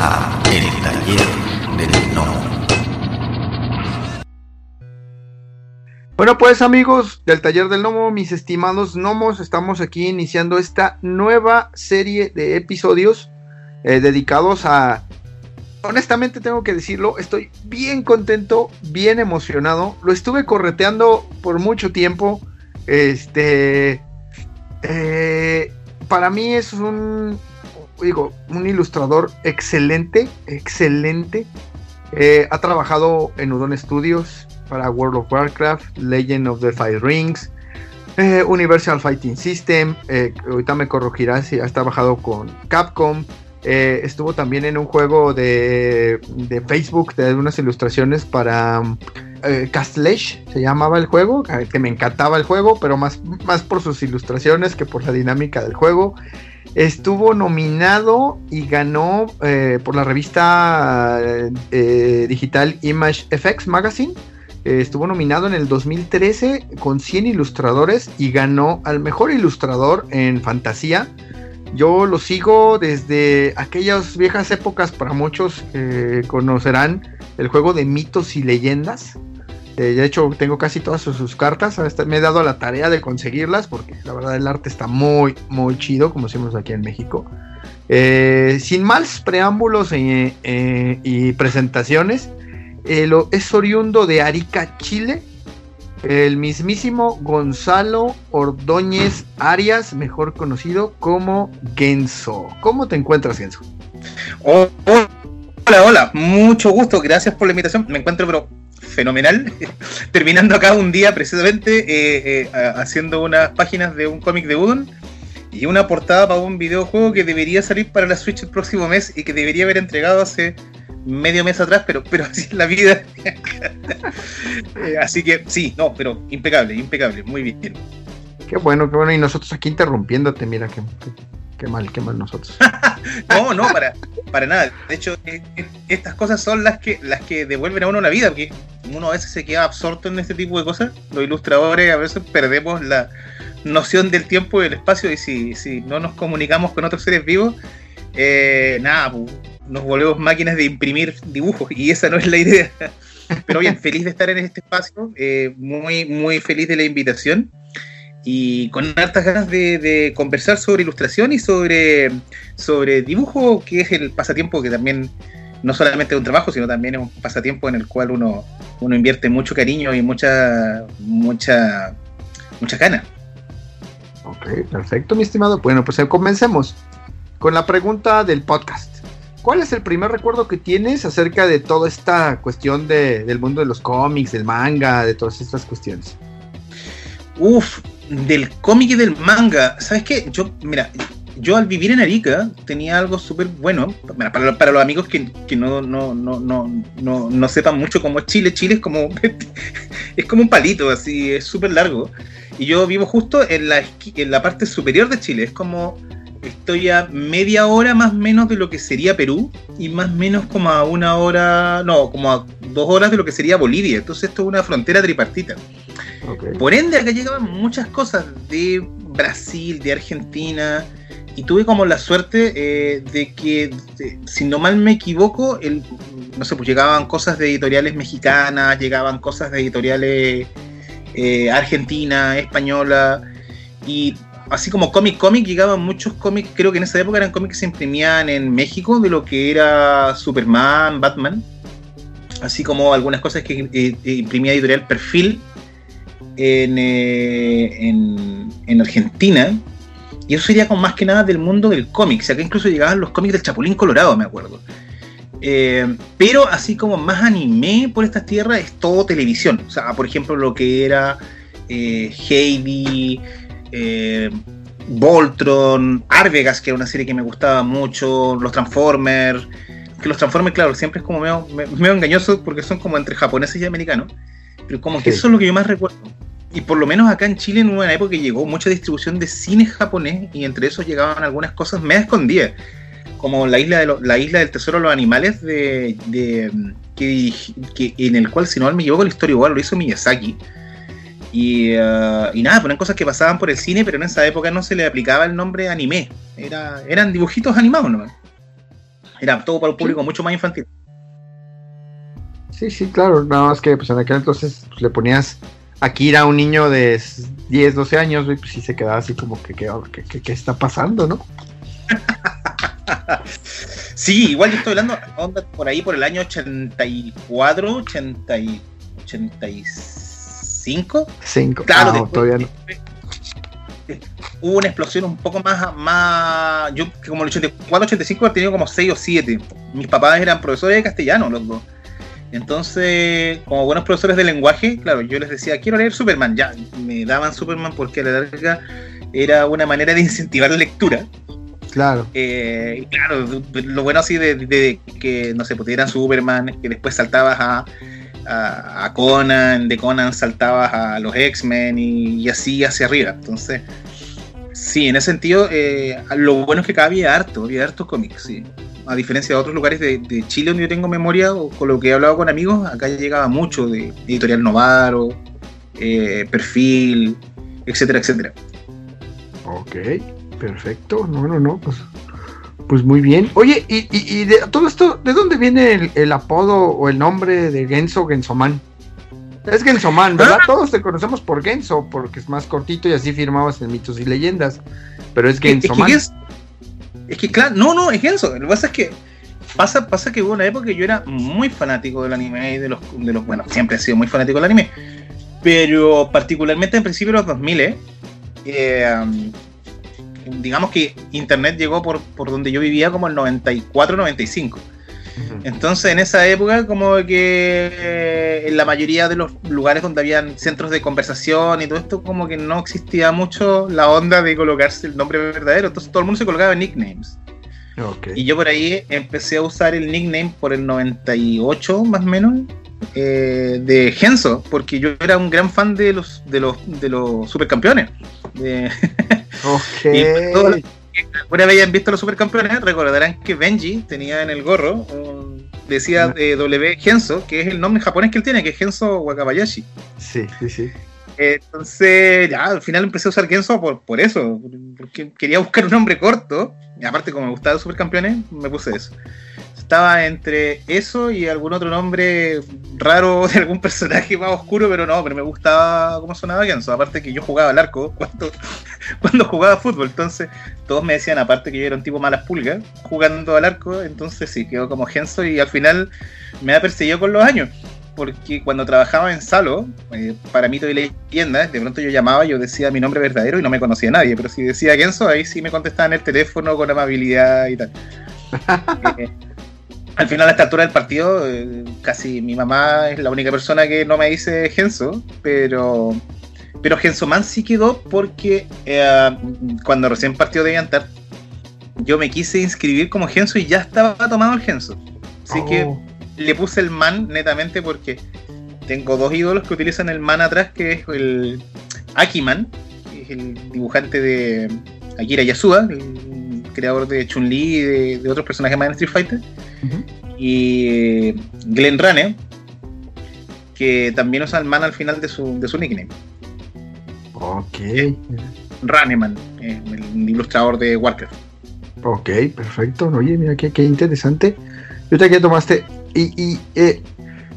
a El Taller del Gnomo. Bueno, pues amigos del Taller del Gnomo, mis estimados gnomos, estamos aquí iniciando esta nueva serie de episodios eh, dedicados a... Honestamente tengo que decirlo, estoy bien contento, bien emocionado. Lo estuve correteando por mucho tiempo. Este... eh, para mí es un... Digo, un ilustrador excelente, excelente. Eh, ha trabajado en Udon Studios, para World of Warcraft, Legend of the Five Rings, eh, Universal Fighting System, eh, ahorita me corregirá si has trabajado con Capcom, estuvo también en un juego de, de Facebook de unas ilustraciones para Castlesh, se llamaba el juego, que me encantaba el juego, pero más, más por sus ilustraciones que por la dinámica del juego. Estuvo nominado y ganó eh, por la revista eh, digital Image FX Magazine. Eh, estuvo nominado en el 2013 con 100 ilustradores y ganó al mejor ilustrador en fantasía. Yo lo sigo desde aquellas viejas épocas, para muchos eh, conocerán el juego de mitos y leyendas. Eh, de hecho, tengo casi todas sus, cartas. Me he dado la tarea de conseguirlas porque la verdad el arte está muy, muy chido, como decimos aquí en México. Eh, sin más preámbulos eh, eh, y presentaciones, lo- es oriundo de Arica, Chile. El mismísimo Gonzalo Ordóñez Arias, mejor conocido como Genso. ¿Cómo te encuentras, Genso? Oh, hola, hola, mucho gusto, gracias por la invitación. Me encuentro pero fenomenal, terminando acá un día precisamente eh, eh, haciendo unas páginas de un cómic de Udon y una portada para un videojuego que debería salir para la Switch el próximo mes y que debería haber entregado hace medio mes atrás, pero, pero así es la vida. Eh, así que sí, no, pero impecable, impecable, muy bien. Qué bueno, qué bueno. Y nosotros aquí interrumpiéndote, mira, qué, qué- mal, qué mal nosotros. No, no, para, para nada. De hecho, eh, eh, estas cosas son las que, las que devuelven a uno la vida, porque uno a veces se queda absorto en este tipo de cosas. Los ilustradores a veces perdemos la noción del tiempo y del espacio, y si, si no nos comunicamos con otros seres vivos, eh, nada, nos volvemos máquinas de imprimir dibujos, y esa no es la idea. Pero bien, feliz de estar en este espacio, eh, muy, muy feliz de la invitación. Y con hartas ganas de, de conversar sobre ilustración y sobre, sobre dibujo, que es el pasatiempo que también no solamente es un trabajo, sino también es un pasatiempo en el cual uno, uno invierte mucho cariño y mucha, mucha, mucha gana. Ok, perfecto, mi estimado. Bueno, pues eh, comencemos con la pregunta del podcast. ¿Cuál es el primer recuerdo que tienes acerca de toda esta cuestión de- del mundo de los cómics, del manga, de todas estas cuestiones? Uf, del cómic y del manga. ¿Sabes qué? Yo, mira, yo al vivir en Arica tenía algo súper bueno. Para, para los amigos que, que no, no, no, no, no, sepan mucho cómo es Chile, Chile es como, es como un palito, así, es súper largo. Y yo vivo justo en la, en la parte superior de Chile. Es como, estoy a media hora más menos de lo que sería Perú y más menos como a una hora, no, como a dos horas de lo que sería Bolivia. Entonces esto es una frontera tripartita. Por ende, acá llegaban muchas cosas de Brasil, de Argentina, y tuve como la suerte eh, de que, de- si no mal me equivoco, el, no sé, pues llegaban cosas de editoriales mexicanas, llegaban cosas de editoriales eh, argentina, española, y así como cómic cómic, llegaban muchos cómics, creo que en esa época eran cómics que se imprimían en México, de lo que era Superman, Batman, así como algunas cosas que eh, eh, imprimía editorial Perfil, en, eh, en, en Argentina. Y eso sería como más que nada del mundo del cómic. O sea, que incluso llegaban los cómics del Chapulín Colorado, me acuerdo. Eh, pero así como más anime por estas tierras es todo televisión. O sea, por ejemplo, lo que era eh, Heidi, eh, Voltron, Arvegas, que era una serie que me gustaba mucho, los Transformers. Que los Transformers, claro, siempre es como medio, me- medio engañoso porque son como entre japoneses y americanos. Pero como que Sí. eso es lo que yo más recuerdo. Y por lo menos acá en Chile en una época que llegó mucha distribución de cine japonés y entre esos llegaban algunas cosas medio escondidas. Como la isla, de lo- la isla del tesoro de los animales, de, de- que, que- en el cual, si no me equivoco, la historia igual lo hizo Miyazaki. Y, ah, y nada, ponen cosas que pasaban por el cine, pero en esa época no se le aplicaba el nombre anime. Era, eran dibujitos animados nomás. Era todo para un público mucho más infantil. Sí, sí, claro. Nada más que pues en aquel entonces pues, le ponías Akira a un niño de 10, 12 años, y pues sí se quedaba así como que, ¿qué, qué, está pasando, no? sí, igual yo estoy hablando por ahí por el año 84, 80 85. 5. Claro, ah, todavía no. Hubo una explosión un poco más, más yo como el 84, 85 he tenido como 6 o 7. Mis papás eran profesores de castellano los dos. Entonces, como buenos profesores de lenguaje, claro, yo les decía, quiero leer Superman. Ya, me daban Superman porque a la larga era una manera de incentivar la lectura. Claro. Eh, claro, lo bueno así de, que, no sé, pues Superman, que después saltabas a, a, Conan, de Conan saltabas a los X-Men y, así hacia arriba. Entonces, sí, en ese sentido, eh, lo bueno es que acá había harto, había harto cómics, sí a diferencia de otros lugares de, Chile donde yo tengo memoria o con lo que he hablado con amigos, acá llegaba mucho de Editorial Novaro, eh, Perfil, etcétera, etcétera. Ok, perfecto. No, no, no, pues, pues muy bien. Oye, y, de todo esto, ¿de dónde viene el, apodo o el nombre de Genso Gensoman? Es Gensoman, ¿verdad? Ah. Todos te conocemos por Genso, porque es más cortito y así firmabas en mitos y leyendas. Pero es Gensoman. Es que, claro, no, no, es eso. Lo que pasa es que pasa, pasa que hubo una época que yo era muy fanático del anime y de los, de los. Bueno, siempre he sido muy fanático del anime. Pero particularmente en principio de los 2000, eh, um, digamos que internet llegó por, por donde yo vivía como el 94-95. Entonces, en esa época, como que eh, en la mayoría de los lugares donde habían centros de conversación y todo esto, como que no existía mucho la onda de colocarse el nombre verdadero. Entonces, todo el mundo se colocaba nicknames. Y yo por ahí empecé a usar el nickname por el 98, más o menos, eh, de Genso, porque yo era un gran fan de los de los de los supercampeones. De okay. alguna vez hayan visto los supercampeones, recordarán que Benji tenía en el gorro, decía de W Genso, que es el nombre japonés que él tiene, que es Genso Wakabayashi. Sí, sí, sí. Entonces, ya, al final empecé a usar Genso por, por eso, porque quería buscar un nombre corto, y aparte como me gustaba supercampeones, me puse eso estaba entre eso y algún otro nombre raro de algún personaje más oscuro, pero no, pero me gustaba cómo sonaba Genso. Aparte que yo jugaba al arco cuando, cuando jugaba fútbol, entonces todos me decían, aparte que yo era un tipo malas pulgas, jugando al arco, entonces sí, quedó como Genso y al final me ha perseguido con los años. Porque cuando trabajaba en Salo, eh, para mito y leyenda, de pronto yo llamaba, yo decía mi nombre verdadero y no me conocía nadie, pero si decía Genso, ahí sí me contestaban el teléfono con amabilidad y tal. Eh, al final a esta altura del partido, eh, casi mi mamá es la única persona que no me dice Genso, pero pero Genso Man sí quedó porque eh, cuando recién partió de Yantar, yo me quise inscribir como Genso y ya estaba tomado el Genso. Así que oh. le puse el man netamente porque tengo dos ídolos que utilizan el man atrás, que es el Akiman, que es el dibujante de Akira Yasuda, el creador de Chun-Li y de, otros personajes más en Street Fighter y Glenn Rane, que también usa el man al final de su, de su nickname. Ok. Raneman, el ilustrador de Warcraft. Ok, perfecto. Oye, mira qué, qué interesante. Yo te que tomaste. ¿Y, eh,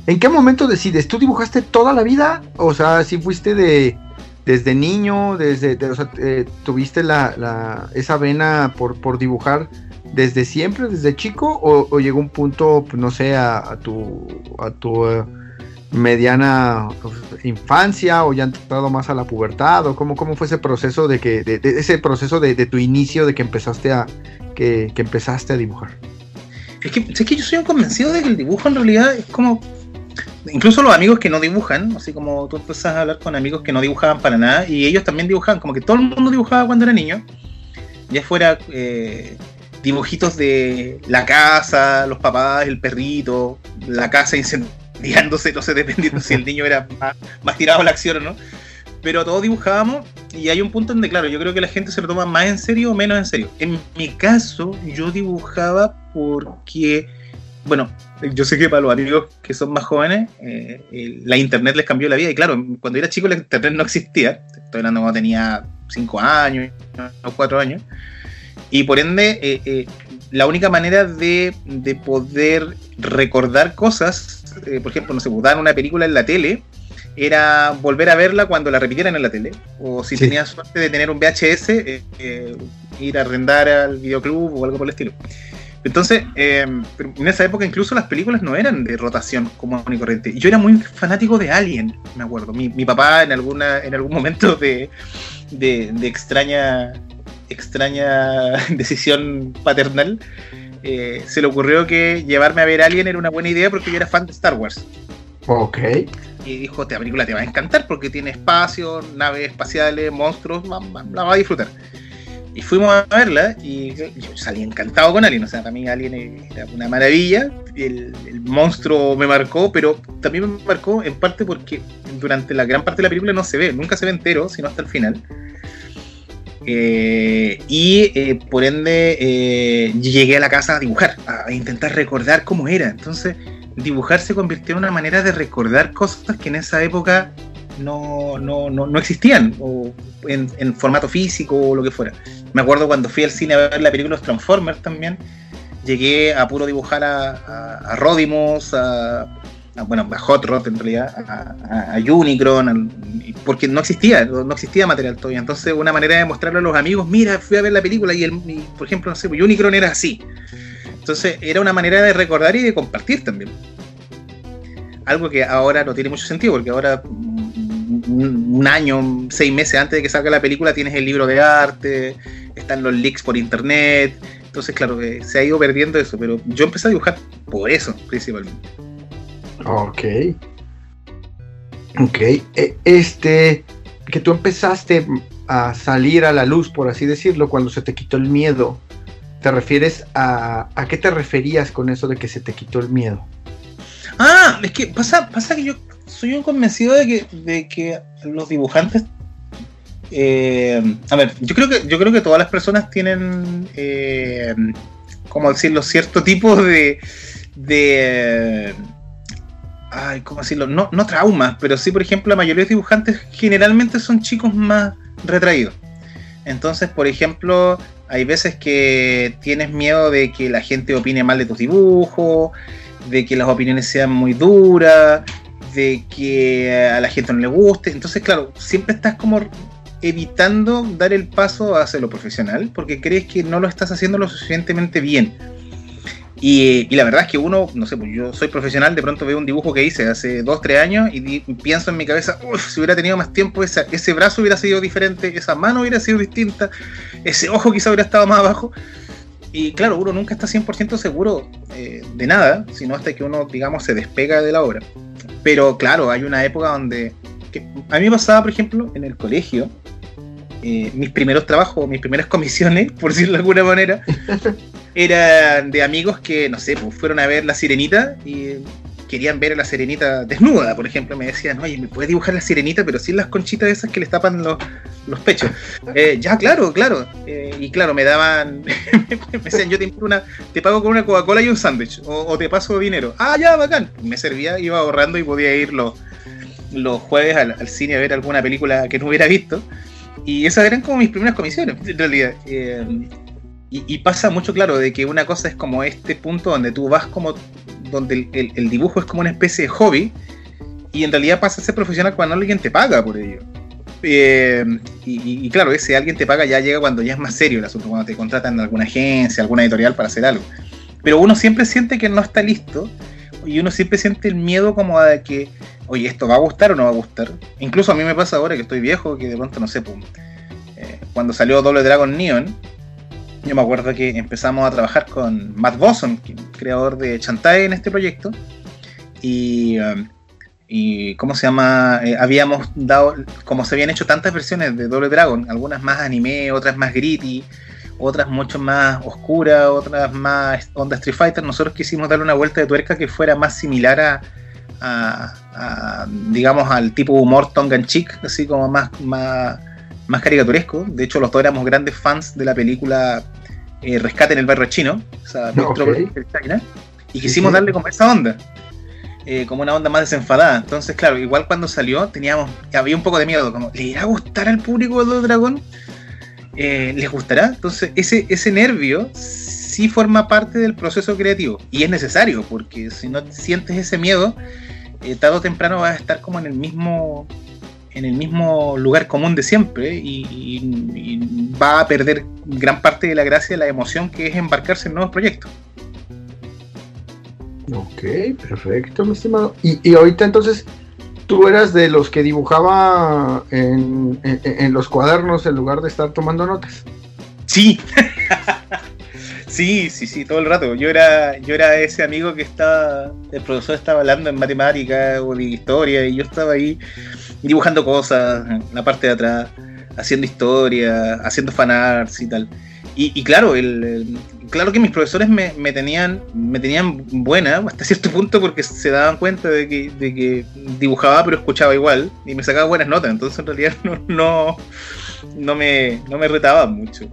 en qué momento decides? ¿Tú dibujaste toda la vida? O sea, si fuiste de desde niño, desde, o sea, eh, tuviste la, la, esa vena por, por dibujar desde siempre, desde chico, o, llegó un punto, pues, no sé, a, tu, a tu eh, mediana pues, infancia, o ya entrado más a la pubertad, o cómo, cómo fue ese proceso de que, de, ese proceso de, tu inicio, de que empezaste a, que, empezaste a dibujar. Es que, es que yo soy un convencido de que el dibujo en realidad es como incluso los amigos que no dibujan, así como tú empezás a hablar con amigos que no dibujaban para nada, y ellos también dibujaban, como que todo el mundo dibujaba cuando era niño, ya fuera eh, dibujitos de la casa, los papás, el perrito, la casa incendiándose, no sé, dependiendo si el niño era más, tirado a la acción o no. Pero todos dibujábamos y hay un punto donde, claro, yo creo que la gente se lo toma más en serio o menos en serio. En mi caso, yo dibujaba porque, bueno, yo sé que para los amigos que son más jóvenes, eh, la internet les cambió la vida. Y claro, cuando era chico la internet no existía. Estoy hablando cuando tenía 5 años o 4 años. Y por ende, eh, eh, la única manera de, de poder recordar cosas, eh, por ejemplo, no sé, pues, una película en la tele, era volver a verla cuando la repitieran en la tele. O si Sí. tenías suerte de tener un VHS, eh, eh, ir a arrendar al videoclub o algo por el estilo. Entonces, eh, en esa época incluso las películas no eran de rotación común y corriente. Y yo era muy fanático de Alien, me acuerdo. Mi, mi papá en alguna en algún momento de, de, de extraña extraña decisión paternal, eh, se le ocurrió que llevarme a ver Alien era una buena idea porque yo era fan de Star Wars. Ok. Y dijo, esta película te va a encantar porque tiene espacio, naves espaciales, monstruos, va- va- la vas a disfrutar. Y fuimos a verla y yo salí encantado con Alien. O sea, para mí Alien era una maravilla. El, el monstruo me marcó, pero también me marcó en parte porque durante la gran parte de la película no se ve, nunca se ve entero, sino hasta el final. Eh, y eh, por ende eh, llegué a la casa a dibujar, a intentar recordar cómo era. Entonces, dibujar se convirtió en una manera de recordar cosas que en esa época no, no, no, no existían, o en, en formato físico o lo que fuera. Me acuerdo cuando fui al cine a ver la película Los Transformers también, llegué a puro dibujar a, a, a Rodimus, a, bueno, a Hot Rod en realidad, a, Unicron, porque no existía, no existía material todavía. Entonces, una manera de mostrarle a los amigos, mira, fui a ver la película y, el, y, por ejemplo, no sé, pues, Unicron era así. Entonces, era una manera de recordar y de compartir también. Algo que ahora no tiene mucho sentido, porque ahora, un, año, seis meses antes de que salga la película, tienes el libro de arte, están los leaks por internet. Entonces, claro, que se ha ido perdiendo eso, pero yo empecé a dibujar por eso, principalmente. Ok. Ok. E- Este, que tú empezaste a salir a la luz, por así decirlo, cuando se te quitó el miedo. ¿Te refieres a... ¿A qué te referías con eso de que se te quitó el miedo? Ah, es que pasa, pasa que yo soy un convencido de que, de que los dibujantes. eh, a ver, yo creo que yo creo que todas las personas tienen, eh, ¿cómo decirlo? Cierto tipo de, de ay, ¿cómo decirlo? No, no traumas, pero sí, por ejemplo, la mayoría de dibujantes generalmente son chicos más retraídos. Entonces, por ejemplo, hay veces que tienes miedo de que la gente opine mal de tus dibujos, de que las opiniones sean muy duras, de que a la gente no le guste. Entonces, claro, siempre estás como evitando dar el paso a hacerlo profesional porque crees que no lo estás haciendo lo suficientemente bien. Y, y la verdad es que uno, no sé, pues yo soy profesional, de pronto veo un dibujo que hice hace 2, 3 años y pienso en mi cabeza, uff, si hubiera tenido más tiempo, esa- ese brazo hubiera sido diferente, esa mano hubiera sido distinta, ese ojo quizá hubiera estado más abajo. Y claro, uno nunca está 100% seguro eh, de nada, sino hasta que uno, digamos, se despega de la obra. Pero claro, hay una época donde... que- a mí me pasaba, por ejemplo, en el colegio, eh, mis primeros trabajos, mis primeras comisiones, por decirlo de alguna manera, eran de amigos que, no sé, pues fueron a ver La Sirenita y querían ver a la sirenita desnuda, por ejemplo, me decían, oye, ¿me puedes dibujar la sirenita, pero sin las conchitas esas que les tapan los, los pechos? Eh, ya, claro, claro. Eh, y claro, me daban, me decían, yo te, una, te pago con una Coca-Cola y un sándwich, o, te paso dinero. Ah, ya, bacán. Me servía, iba ahorrando y podía ir los, los jueves al, cine a ver alguna película que no hubiera visto. Y esas eran como mis primeras comisiones, en realidad. Eh, y pasa mucho, claro, de que una cosa es como este punto donde tú vas como donde el, el- dibujo es como una especie de hobby y en realidad pasa a ser profesional cuando alguien te paga por ello. Eh, y, claro, ese alguien te paga ya llega cuando ya es más serio el asunto, cuando te contratan alguna agencia, alguna editorial para hacer algo. Pero uno siempre siente que no está listo y uno siempre siente el miedo como a que, oye, ¿esto va a gustar o no va a gustar? Incluso a mí me pasa ahora que estoy viejo, que de pronto, no sé, pum, eh, cuando salió Doble Dragon Neon, yo me acuerdo que empezamos a trabajar con Matt Bosson, que- creador de Chantae en este proyecto, y, um, y ¿cómo se llama? Eh, habíamos dado, como se habían hecho tantas versiones de Double Dragon, algunas más anime, otras más gritty, otras mucho más oscuras, otras más onda Street Fighter, nosotros quisimos darle una vuelta de tuerca que fuera más similar a, a- a, digamos, al tipo humor tongue and cheek, así como más, más, más caricaturesco. De hecho, los dos éramos grandes fans de la película eh, Rescate en el barrio chino, o sea, China, y Sí, quisimos sí. darle como esa onda. eh, como una onda más desenfadada. Entonces, claro, igual cuando salió teníamos, había un poco de miedo, como, ¿le irá a gustar al público de Dragon? Eh, ¿Les gustará? Entonces, ese, ese nervio sí forma parte del proceso creativo y es necesario porque si no sientes ese miedo, eh, tarde o temprano vas a estar como en el mismo en el mismo lugar común de siempre y, y va a perder gran parte de la gracia, de la emoción que es embarcarse en nuevos proyectos. Ok, perfecto, mi estimado. Y, y ahorita entonces, tú eras de los que dibujaba en, en- en los cuadernos en lugar de estar tomando notas. Sí. sí, sí, sí, todo el rato. Yo era, yo era ese amigo que estaba, el profesor estaba hablando en matemática o de historia y yo estaba ahí dibujando cosas en la parte de atrás, haciendo historia, haciendo fanarts y tal. Y, y claro, el, claro que mis profesores me, me tenían, me tenían buena hasta cierto punto porque se daban cuenta de que, de que dibujaba pero escuchaba igual y me sacaba buenas notas. Entonces en realidad no, no, no me, no me retaban mucho.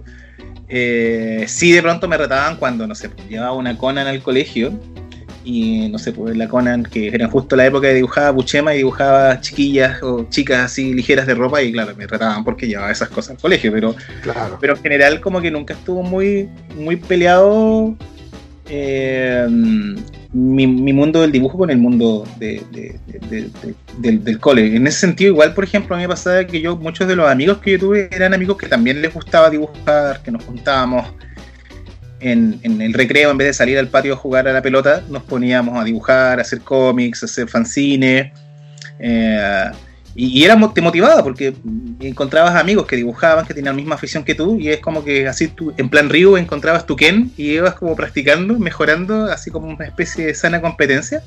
Eh, sí, de pronto me retaban cuando, no sé, pues, llevaba una Conan al colegio y no sé, pues la Conan, que era justo la época de dibujaba Buchema y dibujaba chiquillas o chicas así ligeras de ropa y claro, me retaban porque llevaba esas cosas al colegio, pero, Claro. pero en general como que nunca estuvo muy, muy peleado eh, mi, mi mundo del dibujo con el mundo de- de- de- de- de- del, del cole. En ese sentido, igual, por ejemplo, a mí me pasaba que yo, muchos de los amigos que yo tuve eran amigos que también les gustaba dibujar, que nos juntábamos en, en el recreo, en vez de salir al patio a jugar a la pelota, nos poníamos a dibujar, a hacer cómics, a hacer fanzines. eh, y, y era, te motivaba porque encontrabas amigos que dibujaban, que tenían la misma afición que tú, y es como que así tú, en plan Ryu, encontrabas tu Ken y ibas como practicando, mejorando, así como una especie de sana competencia.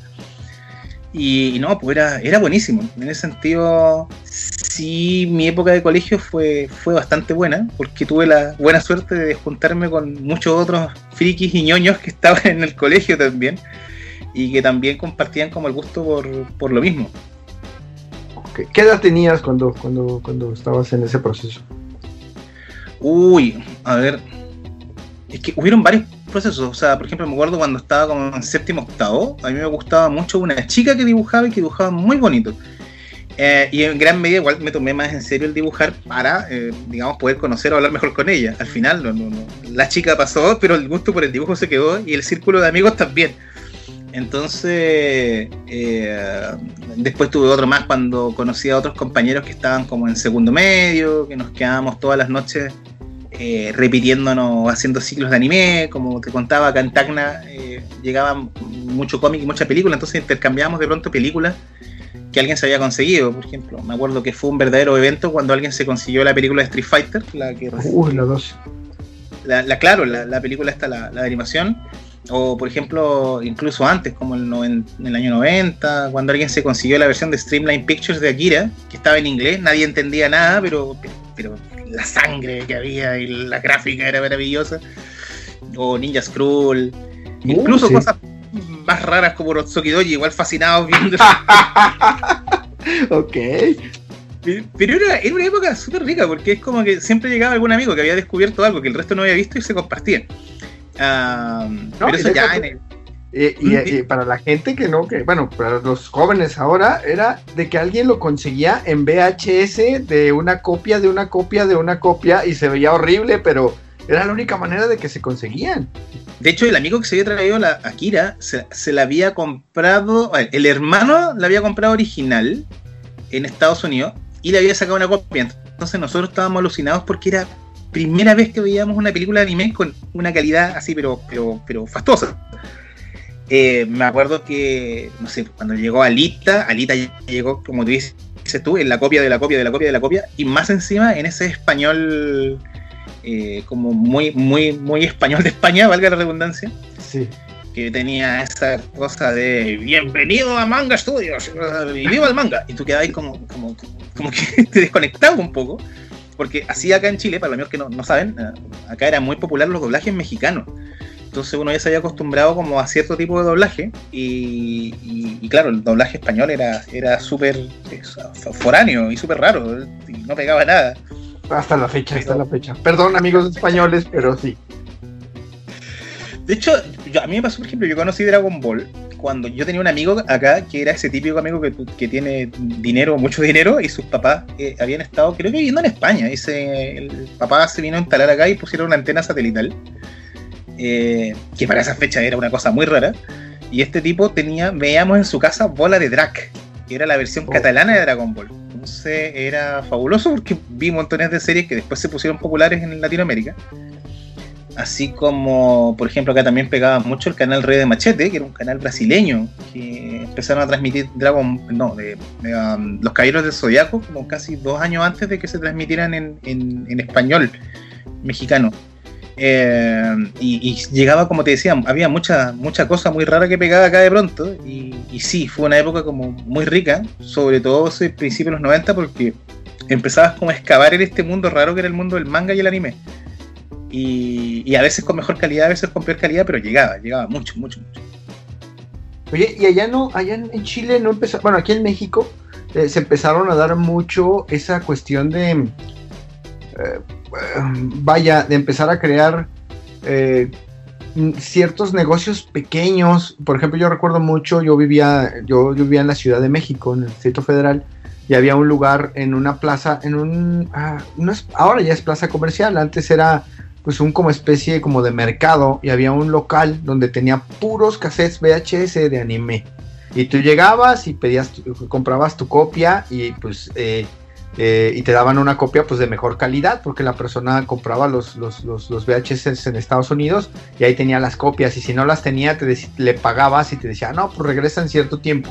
Y, y no, pues era, era buenísimo. En ese sentido, sí, mi época de colegio fue, fue bastante buena, porque tuve la buena suerte de juntarme con muchos otros frikis y ñoños que estaban en el colegio también, y que también compartían como el gusto por, por lo mismo. ¿Qué edad tenías cuando, cuando, cuando estabas en ese proceso? Uy, a ver. Es que hubieron varios procesos. O sea, por ejemplo, me acuerdo cuando estaba como en séptimo octavo. A mí me gustaba mucho una chica que dibujaba y que dibujaba muy bonito. Eh, y en gran medida igual me tomé más en serio el dibujar para, eh, digamos, poder conocer o hablar mejor con ella. Al final, no, no, no. la chica pasó, pero el gusto por el dibujo se quedó y el círculo de amigos también. Entonces, eh, después tuve otro más cuando conocí a otros compañeros que estaban como en segundo medio, que nos quedábamos todas las noches eh, repitiéndonos, haciendo ciclos de anime, como te contaba acá en Tacna, eh, llegaba mucho cómic y mucha película, entonces intercambiábamos de pronto películas que alguien se había conseguido, por ejemplo. Me acuerdo que fue un verdadero evento cuando alguien se consiguió la película de Street Fighter, la que Uy, la dos. la, la- claro, la, la película esta, la, la de animación, o por ejemplo, incluso antes, como el noven- en el año 90, cuando alguien se consiguió la versión de Streamline Pictures de Akira, que estaba en inglés, nadie entendía nada, pero, pero la sangre que había y la gráfica era maravillosa, o Ninja Scroll, incluso sí. cosas más raras como los Doji, igual fascinados viendo. ok. Pero era, era una época súper rica porque es como que siempre llegaba algún amigo que había descubierto algo que el resto no había visto y se compartían. Pero y eso ya déjate- en el, y, y para la gente que no, que bueno, para los jóvenes ahora, era de que alguien lo conseguía en VHS de una copia, de una copia, de una copia, y se veía horrible, pero era la única manera de que se conseguían. De hecho, el amigo que se había traído la Akira se, se la había comprado. el hermano la había comprado original en Estados Unidos y le había sacado una copia. Entonces nosotros estábamos alucinados porque era primera vez que veíamos una película de anime con una calidad así, pero, pero, pero fastuosa. Eh, me acuerdo que, no sé, cuando llegó Alita, Alita llegó, como tú dices tú, en la copia de la copia de la copia de la copia, y más encima en ese español eh, como muy, muy, muy español de España, valga la redundancia, Sí. que tenía esa cosa de bienvenido a Manga Studios y viva el manga. Y tú quedabas como, como, como que te desconectabas un poco, porque así acá en Chile, para los amigos que no, no saben, eh, acá era muy popular los doblajes mexicanos. Entonces uno ya se había acostumbrado como a cierto tipo de doblaje y, y- y claro, el doblaje español era, era súper foráneo y súper raro y no pegaba nada. Hasta la fecha, hasta la fecha. Perdón, amigos españoles, pero sí. De hecho, yo- a mí me pasó, por ejemplo, yo conocí Dragon Ball cuando yo tenía un amigo acá que era ese típico amigo que, que tiene dinero, mucho dinero, y sus papás eh, habían estado, creo que viviendo en España. Y se- el papá se vino a instalar acá y pusieron una antena satelital. eh, que para esa fecha era una cosa muy rara. Y este tipo tenía, veíamos en su casa Bola de Drac, que era la versión Oh. catalana de Dragon Ball. Entonces era fabuloso porque vi montones de series que después se pusieron populares en Latinoamérica. Así como, por ejemplo, acá también pegaba mucho el canal Rey de Machete, que era un canal brasileño, que empezaron a transmitir Dragon, no, de, um, Los Caballeros del Zodiaco, como casi dos años antes de que se transmitieran en, español mexicano. Eh, y, llegaba, como te decía, había mucha, mucha cosa muy rara que pegaba acá de pronto. Y, sí, fue una época como muy rica, sobre todo ese principio de los 90, porque empezabas como a excavar en este mundo raro que era el mundo del manga y el anime. Y, a veces con mejor calidad, a veces con peor calidad, pero llegaba, llegaba mucho, mucho, mucho. Oye, y allá no, allá en Chile no empezó, bueno, aquí en México eh, se empezaron a dar mucho esa cuestión de, eh, vaya, de empezar a crear eh, ciertos negocios pequeños. Por ejemplo, yo recuerdo mucho, yo vivía, yo, yo vivía en la Ciudad de México, en el Distrito Federal, y había un lugar en una plaza, en un, ah, no es- ahora ya es plaza comercial, antes era pues un como especie como de mercado y había un local donde tenía puros cassettes VHS de anime. Y tú llegabas y pedías, tu- comprabas tu copia y pues eh, eh, y te daban una copia pues de mejor calidad porque la persona compraba los, los, los, los VHS en Estados Unidos y ahí tenía las copias y si no las tenía te le pagabas y te decía, no, pues regresa en cierto tiempo.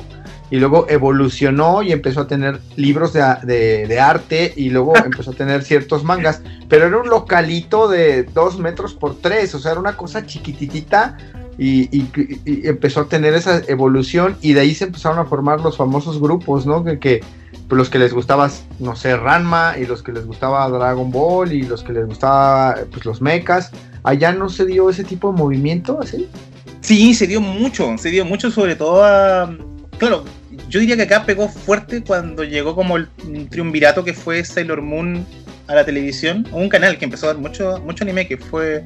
Y luego evolucionó y empezó a tener libros de, de- de arte y luego empezó a tener ciertos mangas pero era un localito de dos metros por tres, o sea, era una cosa chiquititita y, y- y empezó a tener esa evolución y de ahí se empezaron a formar los famosos grupos, ¿no? Que, que pues, los que les gustaba, no sé, Ranma y los que les gustaba Dragon Ball y los que les gustaba pues los mechas. Allá no se dio ese tipo de movimiento, así. Sí, se dio mucho, se dio mucho sobre todo a... Claro, yo diría que acá pegó fuerte cuando llegó como el un triunvirato que fue Sailor Moon a la televisión, o un canal que empezó a dar mucho, mucho anime, que fue,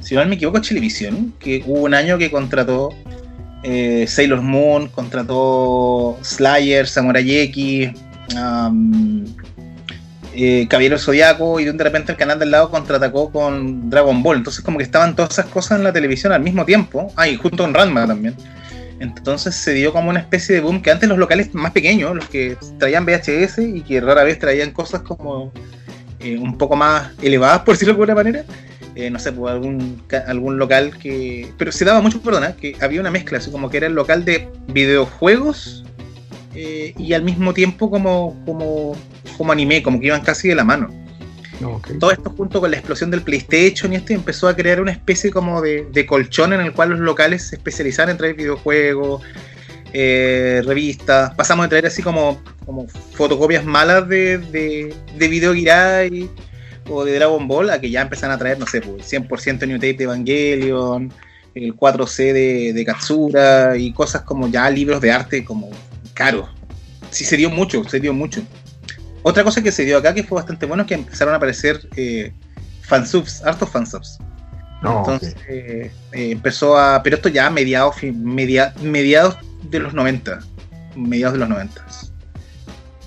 si no me equivoco, Chilevisión, que hubo un año que contrató eh, Sailor Moon, contrató Slayer, Samurai X, um, eh, Caballero Zodiaco y de repente el canal del lado contraatacó con Dragon Ball. Entonces como que estaban todas esas cosas en la televisión al mismo tiempo. Ah, y junto con Ranma también. Entonces se dio como una especie de boom que antes los locales más pequeños, los que traían VHS y que rara vez traían cosas como eh, un poco más elevadas, por decirlo de alguna manera. eh, no sé, pues algún, algún local que... Pero se daba mucho, perdona, que había una mezcla, así como que era el local de videojuegos eh, y al mismo tiempo como, como, como anime, como que iban casi de la mano todo esto junto con la explosión del PlayStation y esto empezó a crear una especie como de, de colchón en el cual los locales se especializaban en traer videojuegos, eh, revistas. Pasamos de traer así como, como fotocopias malas de, de, de Video Girai o de Dragon Ball a que ya empezaron a traer, no sé, pues, el 100% New Tape de Evangelion, el 4C de, de Katsura y cosas como ya libros de arte como caros. Sí, se dio mucho, se dio mucho. Otra cosa que se dio acá que fue bastante bueno es que empezaron a aparecer eh, fansubs, hartos fansubs. No, Entonces eh, eh, empezó a. Pero esto ya a mediados, media- mediados de los 90. Mediados de los 90.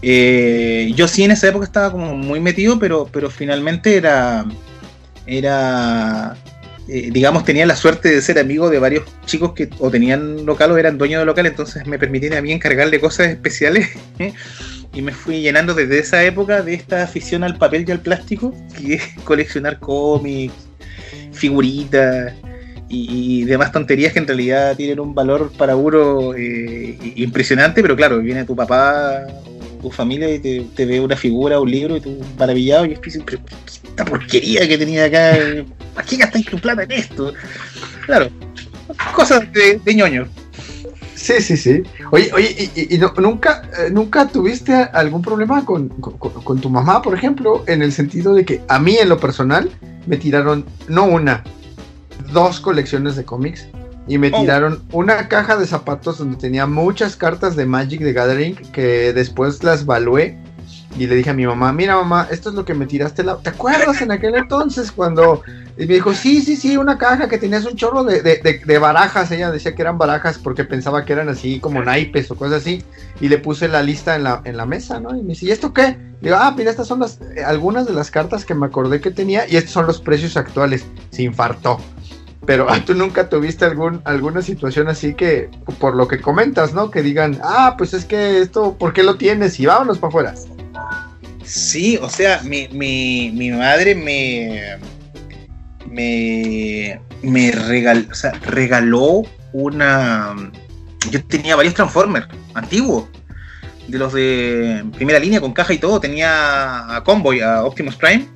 Eh, yo sí en esa época estaba como muy metido, pero, pero finalmente era. Era. eh, digamos, tenía la suerte de ser amigo de varios chicos que o tenían local o eran dueños de local, entonces me permitían a mí encargarle cosas especiales. y me fui llenando desde esa época de esta afición al papel y al plástico, que es coleccionar cómics, figuritas y, demás tonterías que en realidad tienen un valor para uno eh, impresionante, pero claro, viene tu papá tu familia y te, ve una figura, un libro y tú maravillado y es pero esta porquería que tenía acá, ¿para qué gastáis tu plata en esto? Claro, cosas de, de ñoño. Sí, sí, sí. Oye, oye, ¿y, no- nunca, eh, nunca tuviste algún problema con, con- tu mamá, por ejemplo, en el sentido de que a mí en lo personal me tiraron, no una, dos colecciones de cómics y me Oh. tiraron una caja de zapatos donde tenía muchas cartas de Magic de Gathering que después las valué y le dije a mi mamá, mira mamá, esto es lo que me tiraste, la... ¿te acuerdas en aquel entonces cuando... Y me dijo, sí, sí, sí, una caja que tenías un chorro de, de- de- de barajas, ella decía que eran barajas porque pensaba que eran así como naipes o cosas así, y le puse la lista en la, en la mesa, ¿no? Y me dice, ¿y esto qué? Y digo, ah, mira, estas son las, eh, algunas de las cartas que me acordé que tenía, y estos son los precios actuales, se infartó. Pero tú nunca tuviste algún, alguna situación así que, por lo que comentas, ¿no? Que digan, ah, pues es que esto, ¿por qué lo tienes? Y vámonos para afuera. Sí, o sea, mi, mi, mi madre me, me, me regaló, una... Yo tenía varios Transformers antiguos, de los de primera línea con caja y todo. Tenía a Convoy, a Optimus Prime.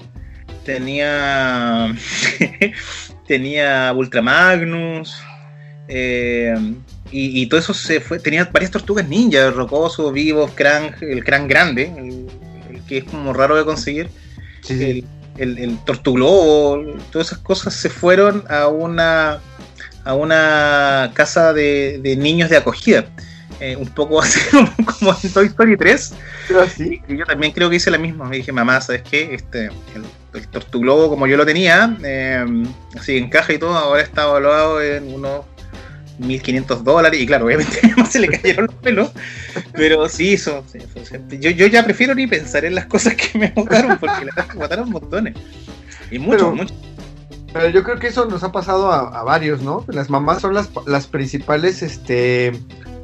Tenía tenía Ultra Magnus, eh, y, todo eso se fue. Tenía varias tortugas ninja, Rocoso, Vivos, Krang, el Krang grande, el, que es como raro de conseguir. El, el, Tortuglobo, todas esas cosas se fueron a una a una casa de, niños de acogida. Eh, un poco así como en Toy Story 3. ¿Sí? Y yo también creo que hice la misma. Me dije, mamá, ¿sabes qué? Este, el Tortuglobo como yo lo tenía, eh, así en caja y todo, ahora está evaluado en unos 1500 dólares. Y claro, obviamente se le cayeron los pelos, pero sí, eso. yo, yo ya prefiero ni pensar en las cosas que me botaron, porque las botaron montones. Y muchos, muchos. Pero yo creo que eso nos ha pasado a, a, varios, ¿no? Las mamás son las, las principales este,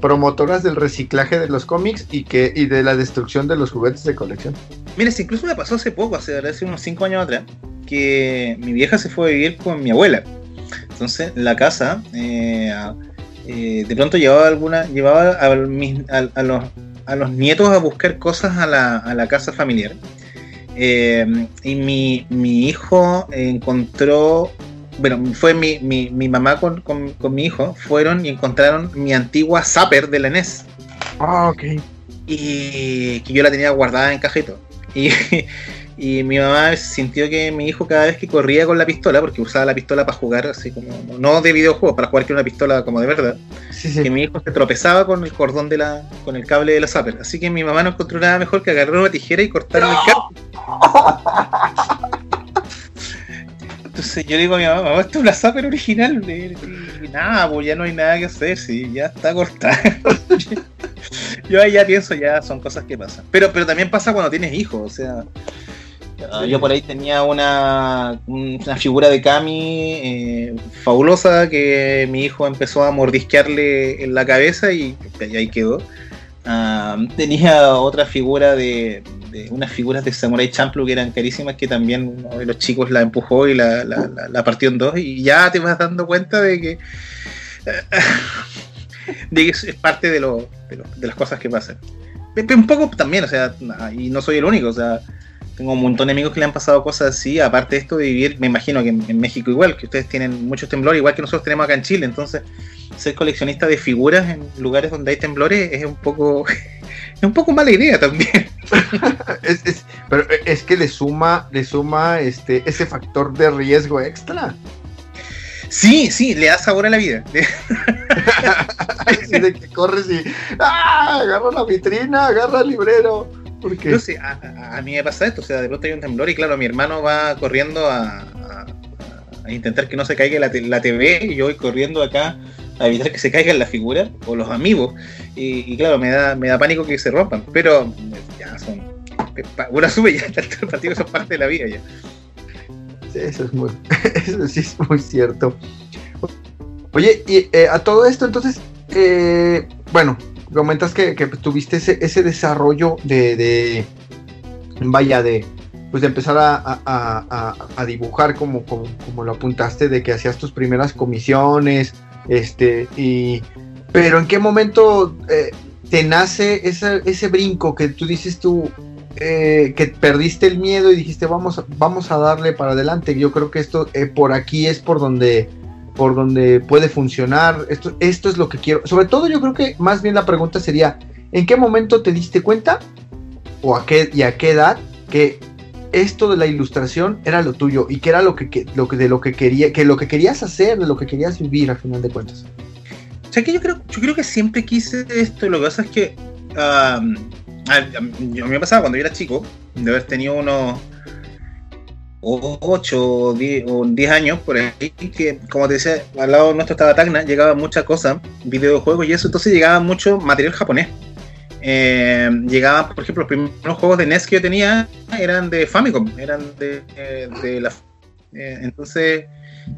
promotoras del reciclaje de los cómics y que y de la destrucción de los juguetes de colección. Mira, incluso me pasó hace poco, hace, hace unos 5 años atrás, que mi vieja se fue a vivir con mi abuela. Entonces, la casa, eh, eh, de pronto llevaba alguna, llevaba a, a, los, a, los, nietos a buscar cosas a la, a la casa familiar. Eh, y mi, mi hijo encontró bueno, fue mi, mi, mi mamá con, con, mi hijo, fueron y encontraron mi antigua Zapper de la NES. Ah, ok. Y que yo la tenía guardada en cajito. Y, y mi mamá sintió que mi hijo cada vez que corría con la pistola, porque usaba la pistola para jugar así como, no de videojuegos, para jugar con una pistola como de verdad, que mi hijo se tropezaba con el cordón de la, con el cable de la Zapper. Así que mi mamá no encontró nada mejor que agarrar una tijera y cortarle el cable. Entonces yo le digo a mi mamá, esto es una Zapper original. Y, nada, pues ya no hay nada que hacer, sí, ya está cortada. yo ahí ya pienso, ya son cosas que pasan. Pero, pero también pasa cuando tienes hijos, o sea. Yo por ahí tenía una, una figura de Cami eh, fabulosa que mi hijo empezó a mordisquearle en la cabeza y, ahí quedó. Ah, tenía otra figura de, unas figuras de Samurai Champloo que eran carísimas que también uno de los chicos la empujó y la, la, partió en dos y ya te vas dando cuenta de que de que es parte de, lo, de, las cosas que pasan. Un poco también, o sea, y no soy el único, o sea, tengo un montón de amigos que le han pasado cosas así, aparte de esto de vivir, me imagino que en, México igual, que ustedes tienen muchos temblores, igual que nosotros tenemos acá en Chile, entonces ser coleccionista de figuras en lugares donde hay temblores es un poco es un poco mala idea también. es, pero es que le suma, le suma este, ese factor de riesgo extra. Sí, sí, le da sabor a la vida. de que corres y ¡ah! agarra la vitrina, agarra el librero. Porque... Yo sé, a, mí me pasa esto, o sea, de pronto hay un temblor y claro, mi hermano va corriendo a, a intentar que no se caiga la, la, TV y yo voy corriendo acá a evitar que se caigan las figuras o los amigos. Y, claro, me da, me da pánico que se rompan, pero ya son. Una sube ya el partido, es parte de la vida ya. Sí, eso es muy, eso sí es muy cierto. Oye, y eh, a todo esto, entonces, eh, bueno, comentas que, tuviste ese, ese desarrollo de, de, vaya, de, pues de empezar a, dibujar como, como, lo apuntaste, de que hacías tus primeras comisiones, este, y, pero en qué momento eh, te nace ese, ese brinco que tú dices tú, eh, que perdiste el miedo y dijiste vamos, vamos a darle para adelante. Yo creo que esto eh, por aquí es por donde, por donde puede funcionar. Esto, esto es lo que quiero. Sobre todo yo creo que más bien la pregunta sería, ¿en qué momento te diste cuenta o a qué y a qué edad que esto de la ilustración era lo tuyo y que era lo que, lo que de lo que quería, que lo que querías hacer, de lo que querías vivir al final de cuentas. O sea que yo creo, yo creo que siempre quise esto, lo que pasa es que a, mí me pasaba cuando yo era chico, de haber tenido unos 8 o 10, años por ahí, que como te decía, al lado nuestro estaba Tacna, llegaba muchas cosas, videojuegos y eso, entonces llegaba mucho material japonés. Eh, llegaban, por ejemplo, los primeros juegos de NES que yo tenía eran de Famicom, eran de, la... Eh, entonces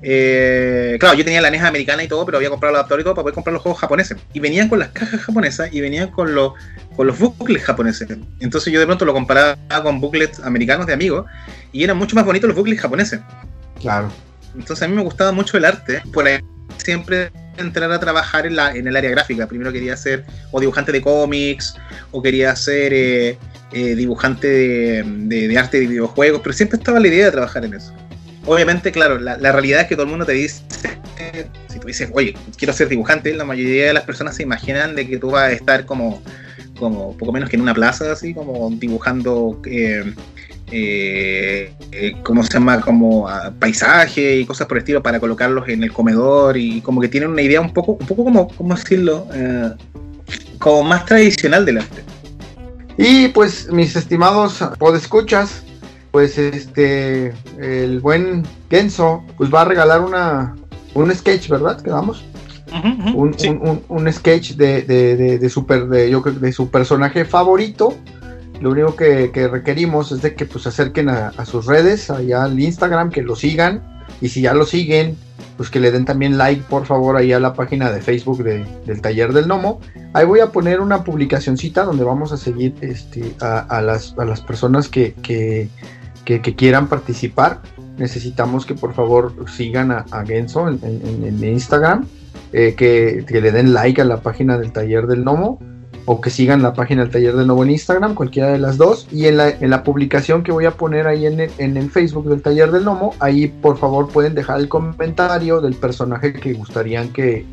eh, claro, yo tenía la NES americana y todo, pero había comprado el adaptador y todo para poder comprar los juegos japoneses. Y venían con las cajas japonesas y venían con los, con los booklets japoneses. Entonces yo de pronto lo comparaba con booklets americanos de amigos y eran mucho más bonitos los booklets japoneses. Claro. Entonces a mí me gustaba mucho el arte. Por ahí siempre entrar a trabajar en, la, en el área gráfica. Primero quería ser o dibujante de cómics o quería ser eh, eh, dibujante de, de, de arte de videojuegos, pero siempre estaba la idea de trabajar en eso obviamente, claro, la, realidad es que todo el mundo te dice, si tú dices, oye, quiero ser dibujante, la mayoría de las personas se imaginan de que tú vas a estar como, como poco menos que en una plaza, así, como dibujando, eh, eh, eh ¿cómo se llama? Como uh, paisaje y cosas por el estilo para colocarlos en el comedor y como que tienen una idea un poco, un poco como, ¿cómo decirlo? Como más tradicional del arte. Y pues, mis estimados podescuchas, pues este, el buen Genso, pues va a regalar una, un sketch, ¿verdad? Quedamos. Uh -huh, un, sí. un, un, un, sketch de, de, de, de, super, de, yo, de su personaje favorito. Lo único que, que, requerimos es de que pues acerquen a, a, sus redes, allá al Instagram, que lo sigan. Y si ya lo siguen, pues que le den también like, por favor, ahí a la página de Facebook de, del Taller del Nomo. Ahí voy a poner una publicacioncita donde vamos a seguir este, a, a, las, a las personas que, que que, quieran participar, necesitamos que por favor sigan a, a Genso en, en, en Instagram, eh, que, que, le den like a la página del Taller del Nomo o que sigan la página del Taller del Nomo en Instagram, cualquiera de las dos. Y en la, en la publicación que voy a poner ahí en el, en el, Facebook del Taller del Nomo, ahí por favor pueden dejar el comentario del personaje que gustarían que,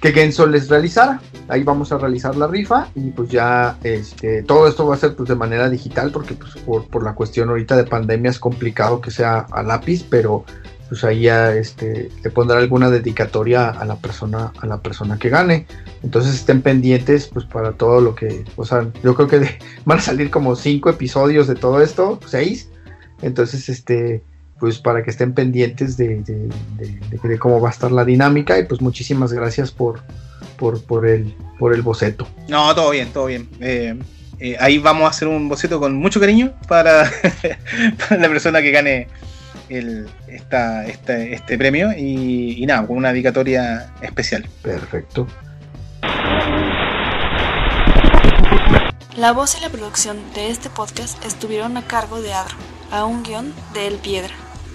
que Genso les realizara. Ahí vamos a realizar la rifa y pues ya este, todo esto va a ser pues de manera digital porque pues por, la cuestión ahorita de pandemia es complicado que sea a lápiz, pero pues ahí ya este, pondrá alguna dedicatoria a la persona a la persona que gane. Entonces estén pendientes pues para todo lo que, o sea, yo creo que van a salir como cinco episodios de todo esto, seis. Entonces este pues para que estén pendientes de, de, de, de, cómo va a estar la dinámica y pues muchísimas gracias por, por, por, el, por el boceto. No, todo bien, todo bien. Eh, eh, ahí vamos a hacer un boceto con mucho cariño para, para la persona que gane el, esta, esta, este premio y, y nada, con una dedicatoria especial. Perfecto. La voz y la producción de este podcast estuvieron a cargo de Adro, a un guion de El Piedra.